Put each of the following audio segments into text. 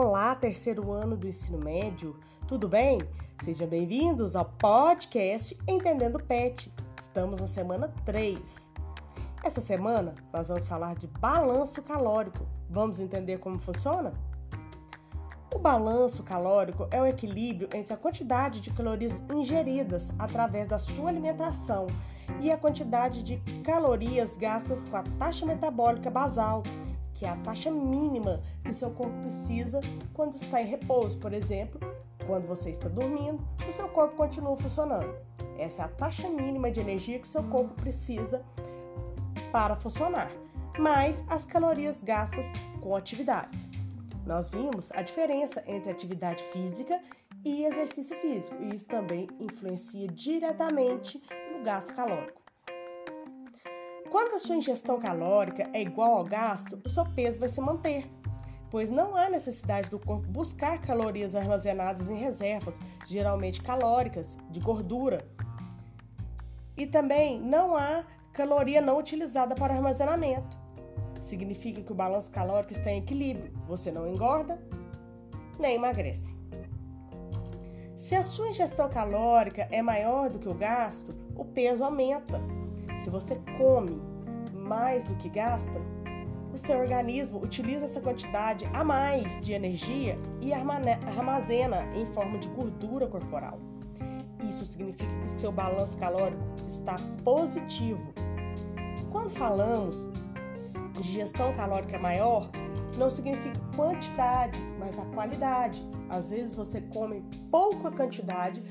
Olá, terceiro ano do ensino médio, tudo bem? Sejam bem-vindos ao podcast Entendendo Pet. Estamos na semana 3. Essa semana nós vamos falar de balanço calórico. Vamos entender como funciona? O balanço calórico é o equilíbrio entre a quantidade de calorias ingeridas através da sua alimentação e a quantidade de calorias gastas com a taxa metabólica basal que é a taxa mínima que o seu corpo precisa quando está em repouso. Por exemplo, quando você está dormindo, o seu corpo continua funcionando. Essa é a taxa mínima de energia que seu corpo precisa para funcionar, mais as calorias gastas com atividades. Nós vimos a diferença entre atividade física e exercício físico, e isso também influencia diretamente no gasto calórico. Quando a sua ingestão calórica é igual ao gasto, o seu peso vai se manter, pois não há necessidade do corpo buscar calorias armazenadas em reservas, geralmente calóricas, de gordura. E também não há caloria não utilizada para armazenamento. Significa que o balanço calórico está em equilíbrio. Você não engorda nem emagrece. Se a sua ingestão calórica é maior do que o gasto, o peso aumenta. Se você come mais do que gasta, o seu organismo utiliza essa quantidade a mais de energia e armazena em forma de gordura corporal. Isso significa que seu balanço calórico está positivo. Quando falamos de gestão calórica maior, não significa quantidade, mas a qualidade. Às vezes você come pouca quantidade,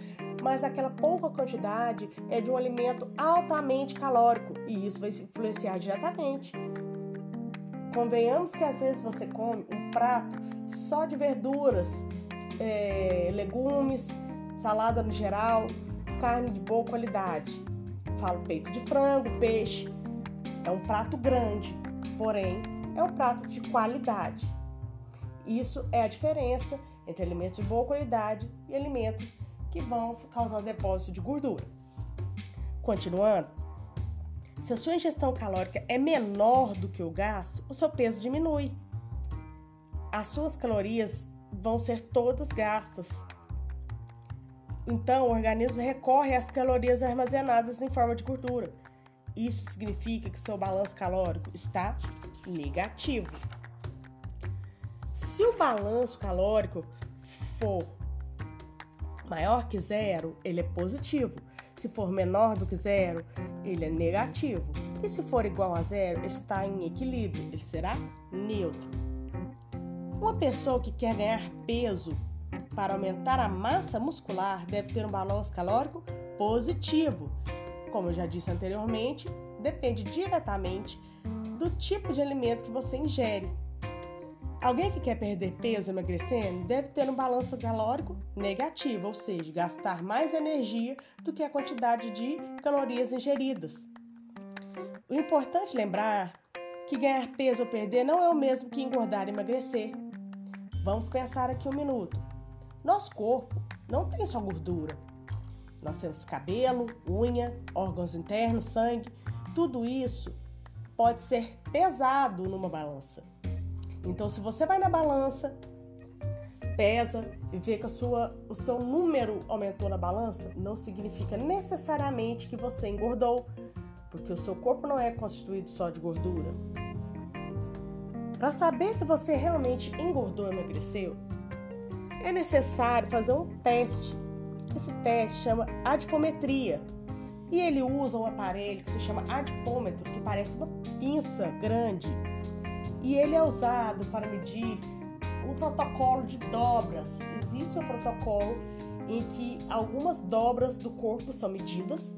mas aquela pouca quantidade é de um alimento altamente calórico e isso vai influenciar diretamente. Convenhamos que às vezes você come um prato só de verduras, é, legumes, salada no geral, carne de boa qualidade. Falo peito de frango, peixe. É um prato grande, porém é um prato de qualidade. Isso é a diferença entre alimentos de boa qualidade e alimentos que vão causar depósito de gordura. Continuando, se a sua ingestão calórica é menor do que o gasto, o seu peso diminui. As suas calorias vão ser todas gastas. Então, o organismo recorre às calorias armazenadas em forma de gordura. Isso significa que seu balanço calórico está negativo. Se o balanço calórico for maior que zero, ele é positivo. Se for menor do que zero, ele é negativo. E se for igual a zero, ele está em equilíbrio, ele será neutro. Uma pessoa que quer ganhar peso para aumentar a massa muscular deve ter um balanço calórico positivo. Como eu já disse anteriormente, depende diretamente do tipo de alimento que você ingere. Alguém que quer perder peso emagrecendo deve ter um balanço calórico negativo, ou seja, gastar mais energia do que a quantidade de calorias ingeridas. O importante lembrar que ganhar peso ou perder não é o mesmo que engordar e emagrecer. Vamos pensar aqui um minuto. Nosso corpo não tem só gordura. Nós temos cabelo, unha, órgãos internos, sangue. Tudo isso pode ser pesado numa balança. Então, se você vai na balança, pesa e vê que sua, o seu número aumentou na balança, não significa necessariamente que você engordou, porque o seu corpo não é constituído só de gordura. Para saber se você realmente engordou ou emagreceu, é necessário fazer um teste. Esse teste chama adipometria. E ele usa um aparelho que se chama adipômetro, que parece uma pinça grande e ele é usado para medir um protocolo de dobras. Existe um protocolo em que algumas dobras do corpo são medidas.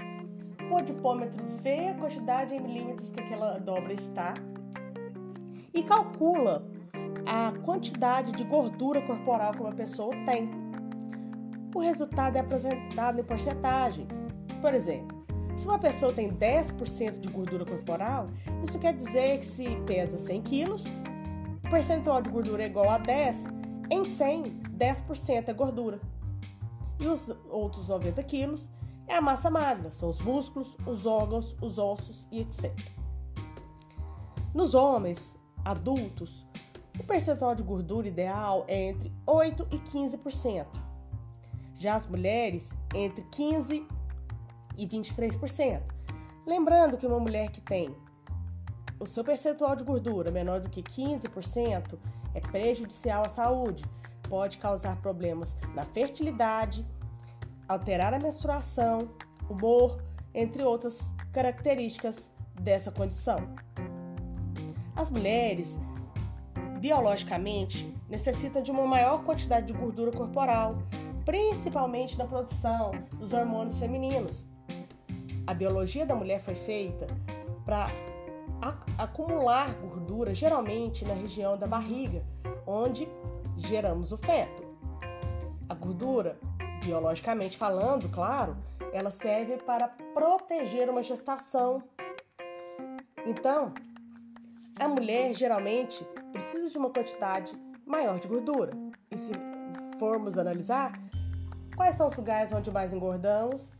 O adipômetro vê a quantidade em milímetros que aquela dobra está e calcula a quantidade de gordura corporal que uma pessoa tem. O resultado é apresentado em porcentagem. Por exemplo, se uma pessoa tem 10% de gordura corporal, isso quer dizer que se pesa 100 quilos, o percentual de gordura é igual a 10, em 100, 10% é gordura. E os outros 90 quilos é a massa magra, são os músculos, os órgãos, os ossos e etc. Nos homens adultos, O percentual de gordura ideal é entre 8 e 15%. Já as mulheres, entre 15 e 23%. Lembrando que uma mulher que tem o seu percentual de gordura menor do que 15% é prejudicial à saúde, pode causar problemas na fertilidade, alterar a menstruação, humor, entre outras características dessa condição. As mulheres, biologicamente, necessitam de uma maior quantidade de gordura corporal, principalmente na produção dos hormônios femininos. A biologia da mulher foi feita para acumular gordura, geralmente na região da barriga, onde geramos o feto. A gordura, biologicamente falando, claro, ela serve para proteger uma gestação. Então, a mulher geralmente precisa de uma quantidade maior de gordura. E se formos analisar, quais são os lugares onde mais engordamos?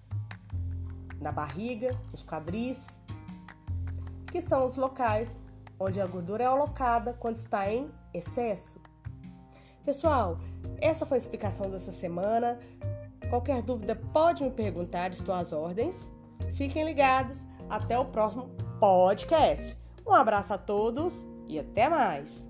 Na barriga, nos quadris, que são os locais onde a gordura é alocada quando está em excesso. Pessoal, essa foi a explicação dessa semana. Qualquer dúvida pode me perguntar, estou às ordens. Fiquem ligados, até o próximo podcast. Um abraço a todos e até mais!